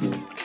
Thank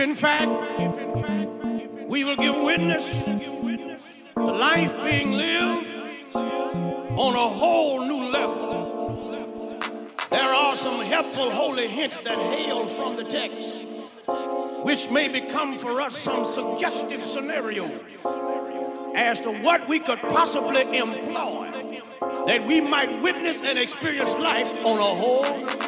in fact we will give witness to life being lived on a whole new level. There are some helpful holy hints that hail from the text, which may become for us some suggestive scenarios as to what we could possibly employ that we might witness and experience life on a whole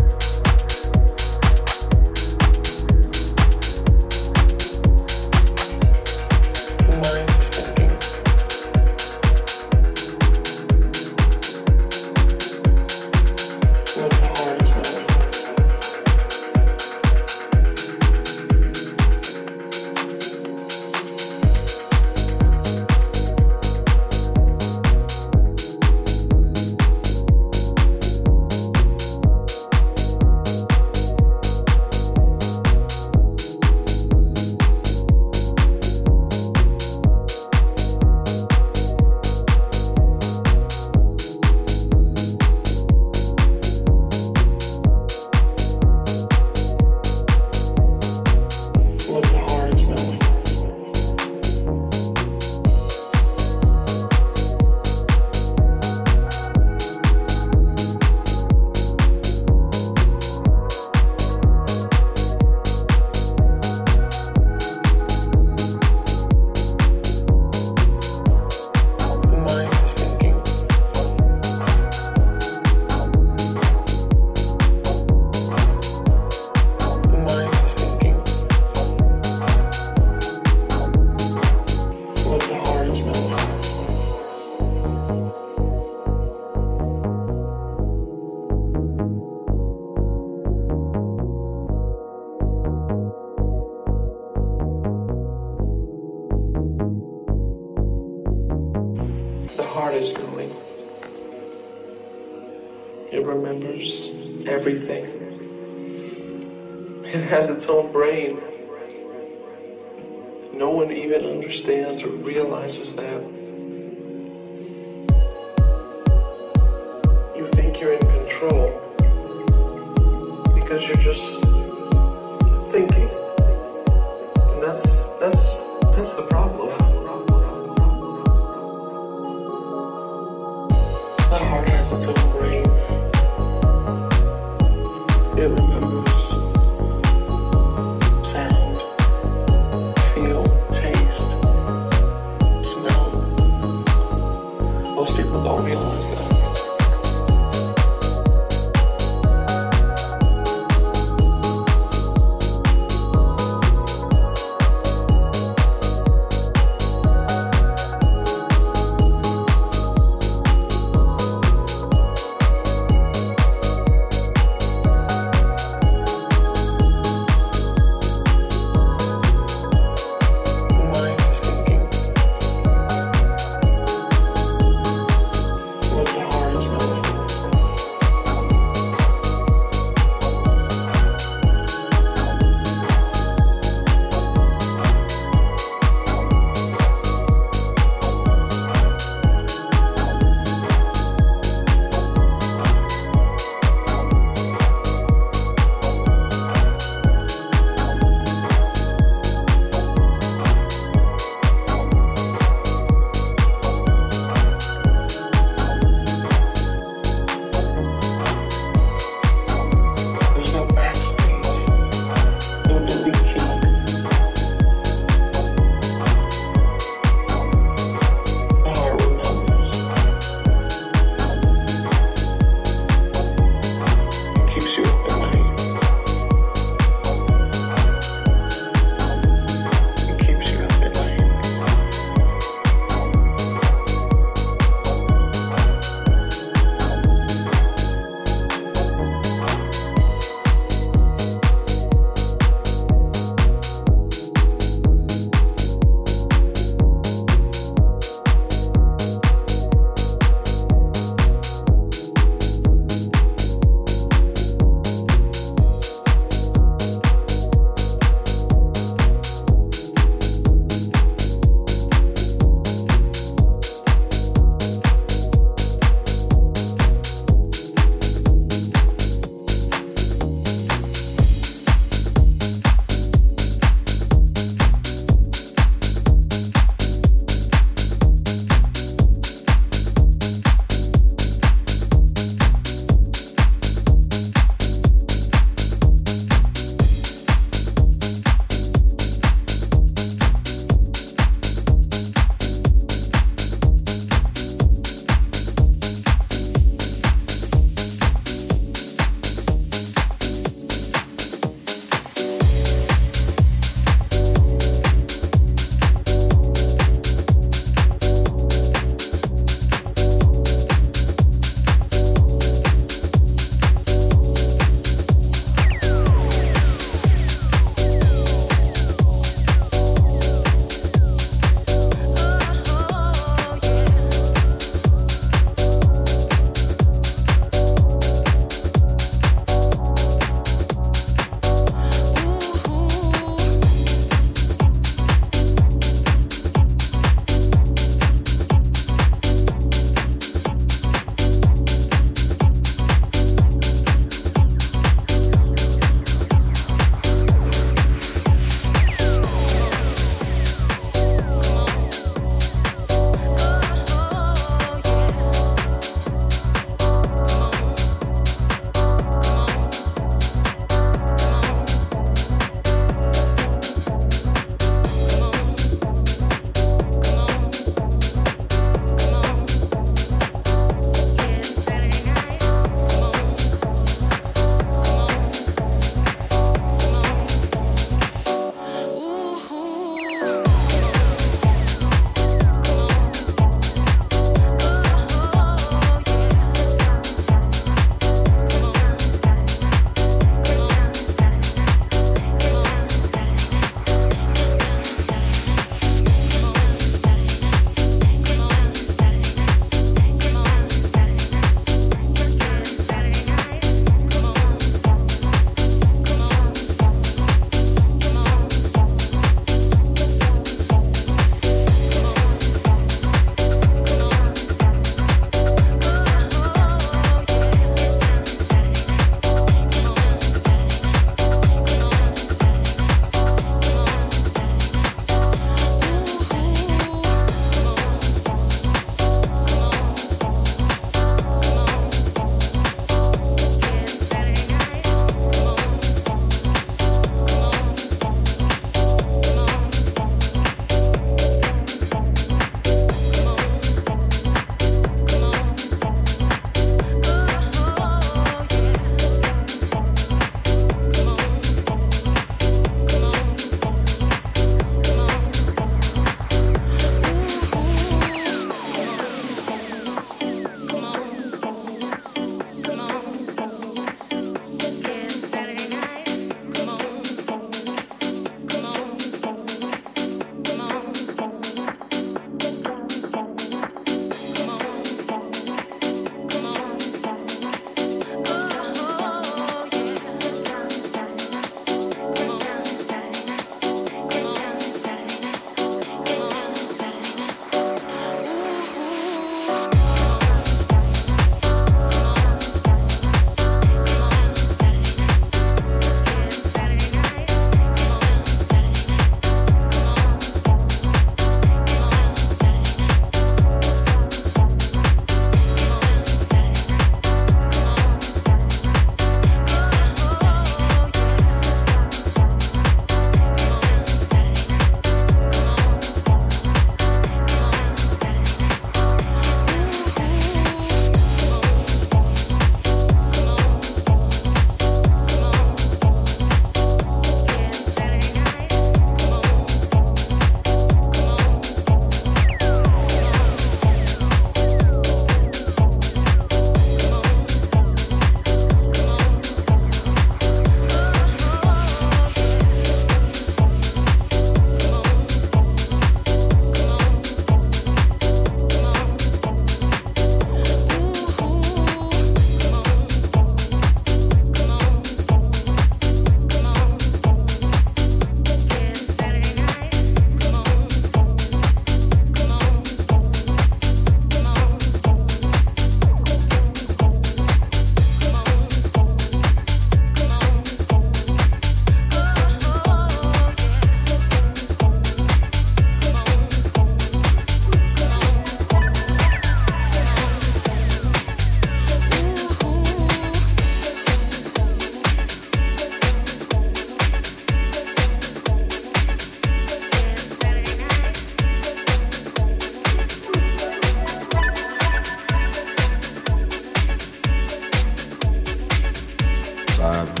Um,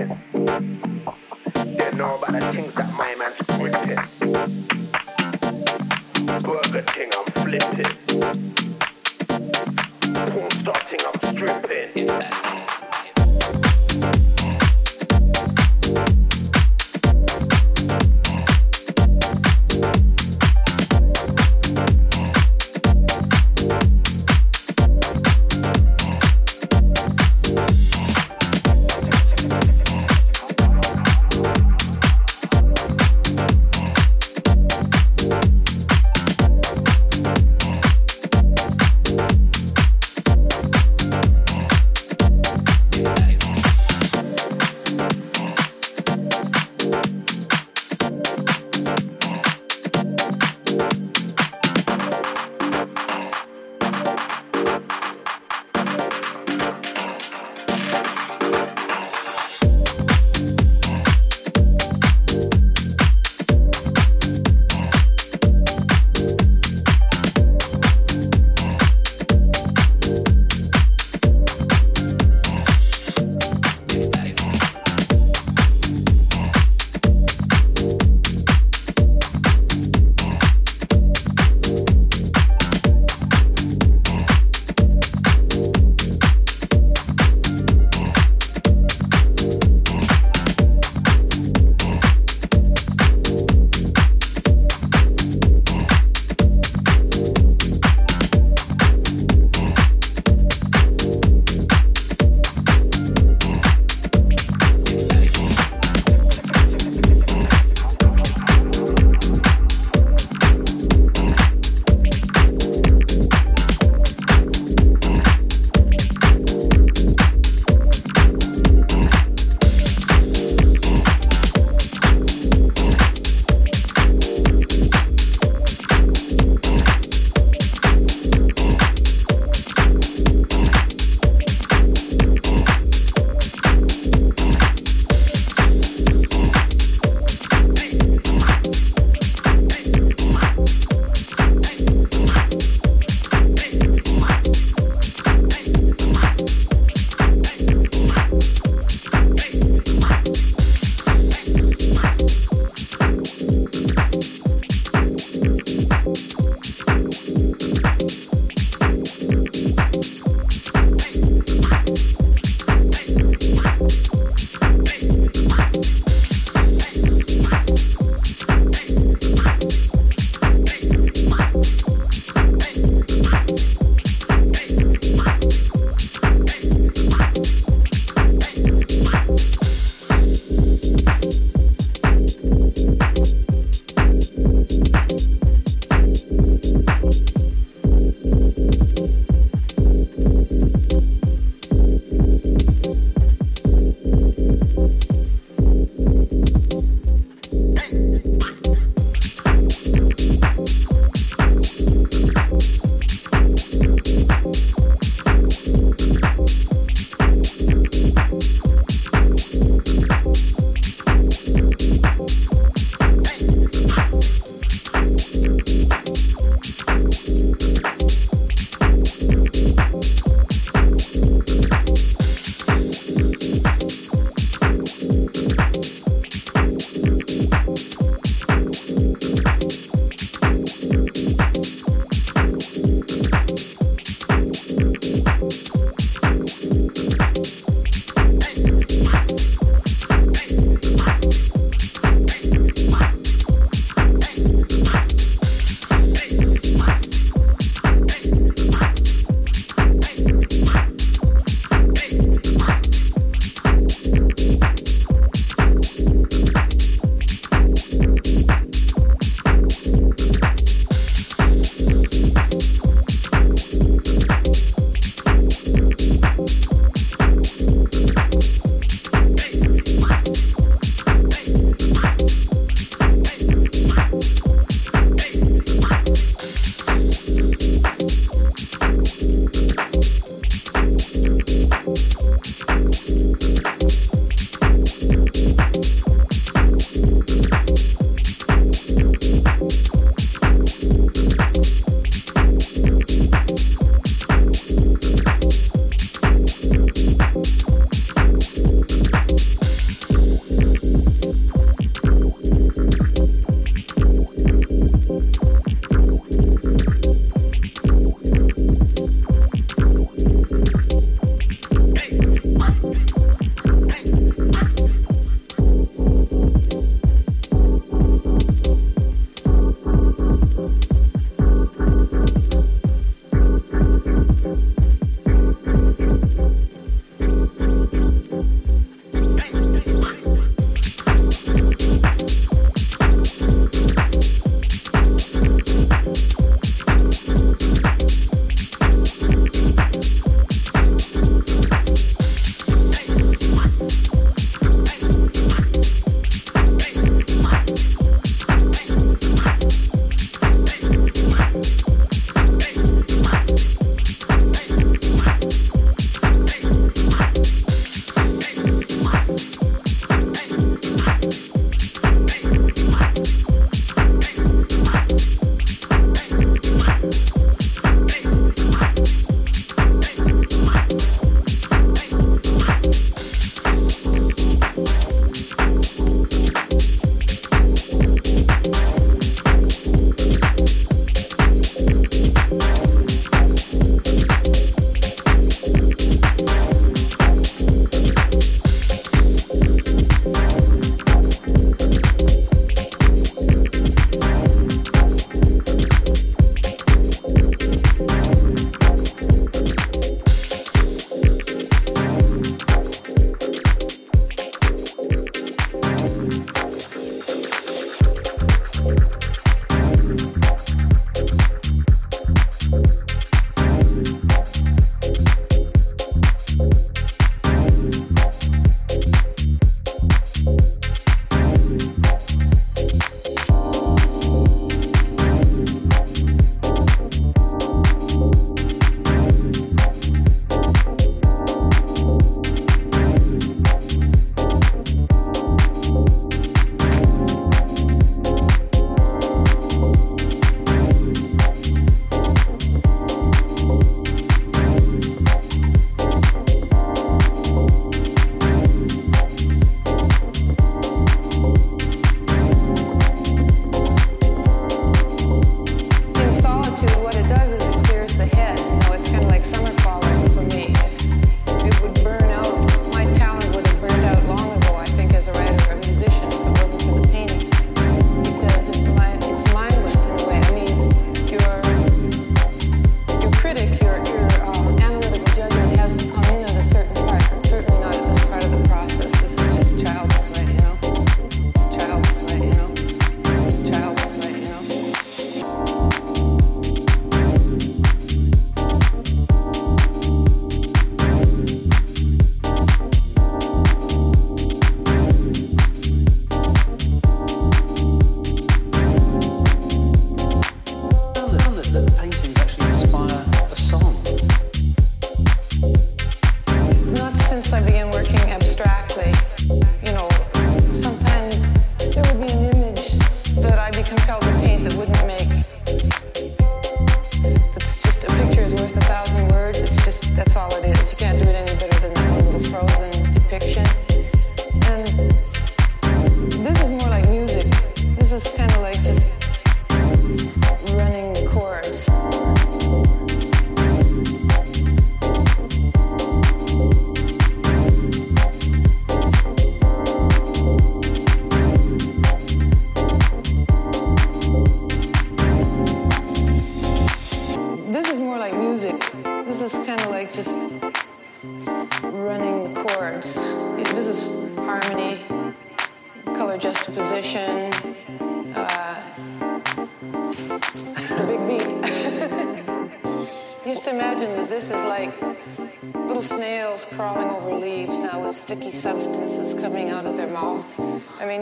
They know about the things that my man's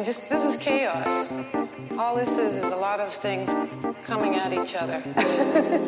just this is chaos. All this is is a lot of things coming at each other.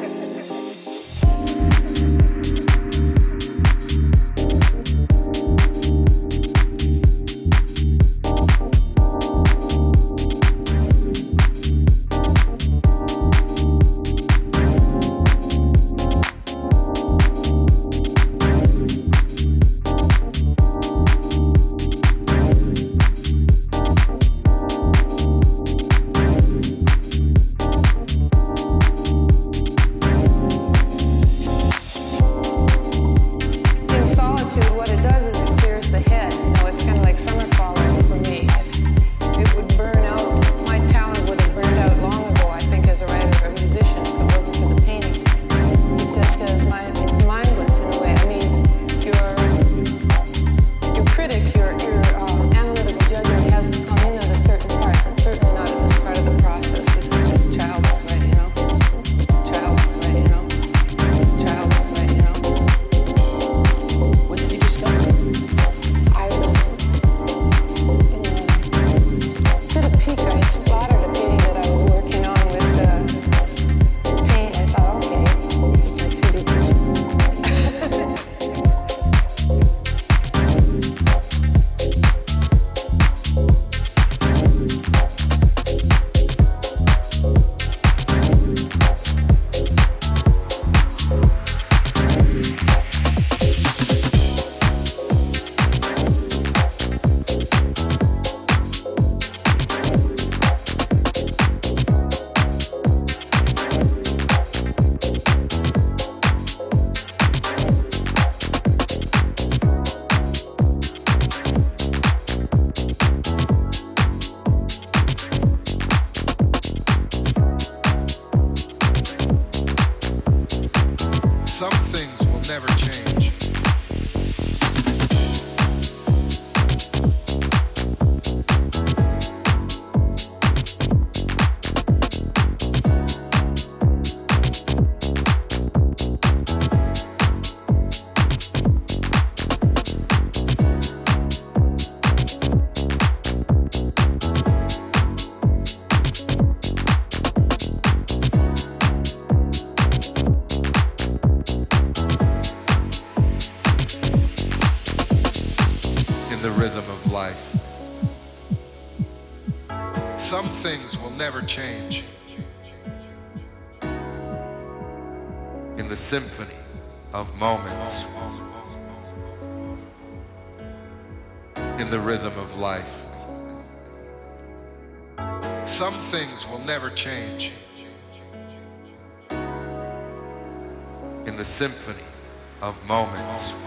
symphony of moments.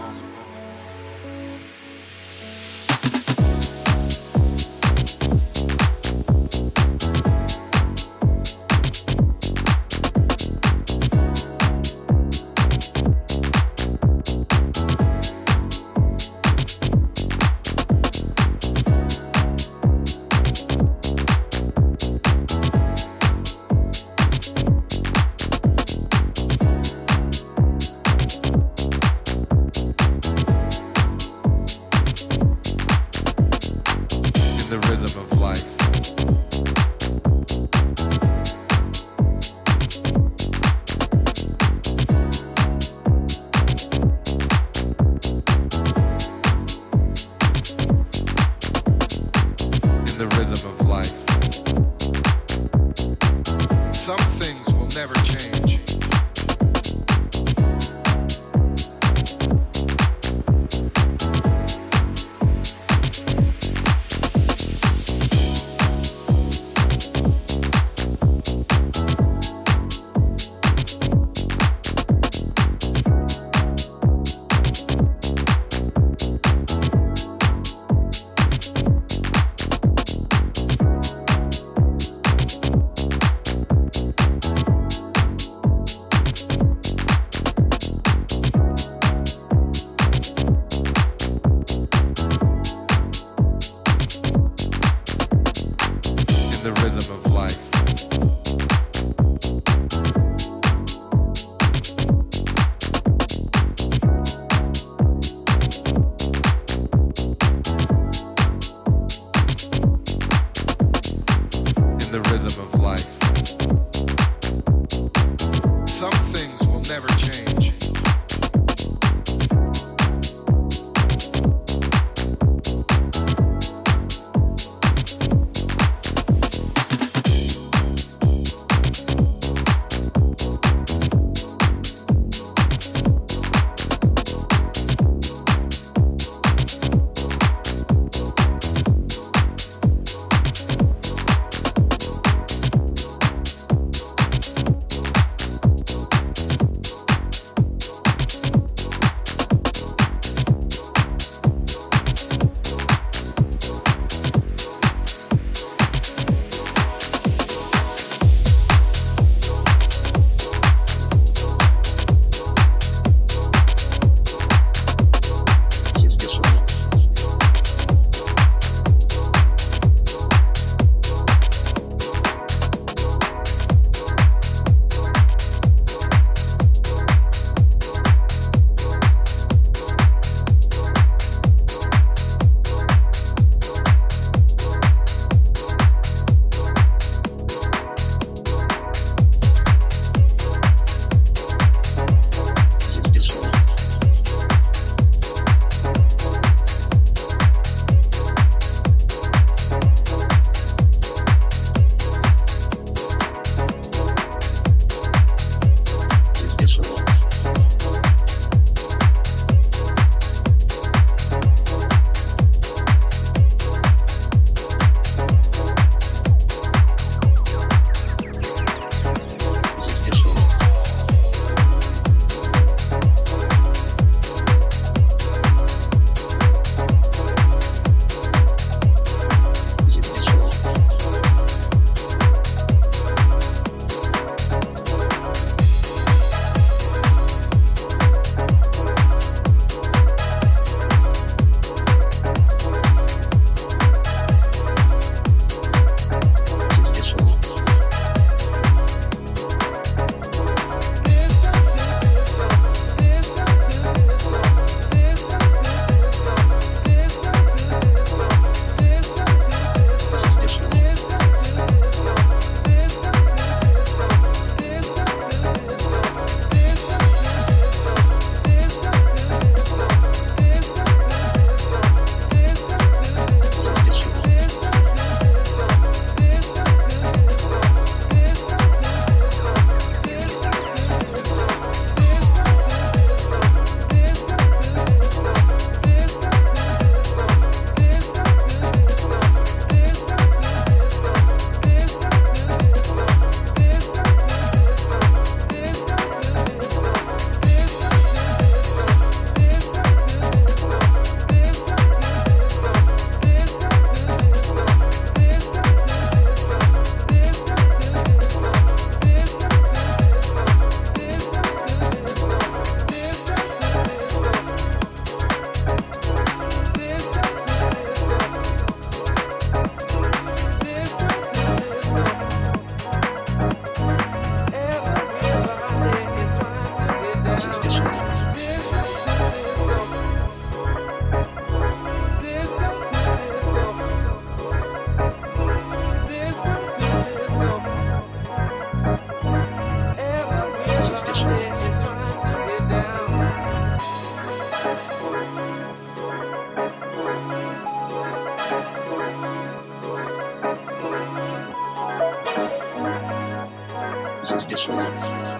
Just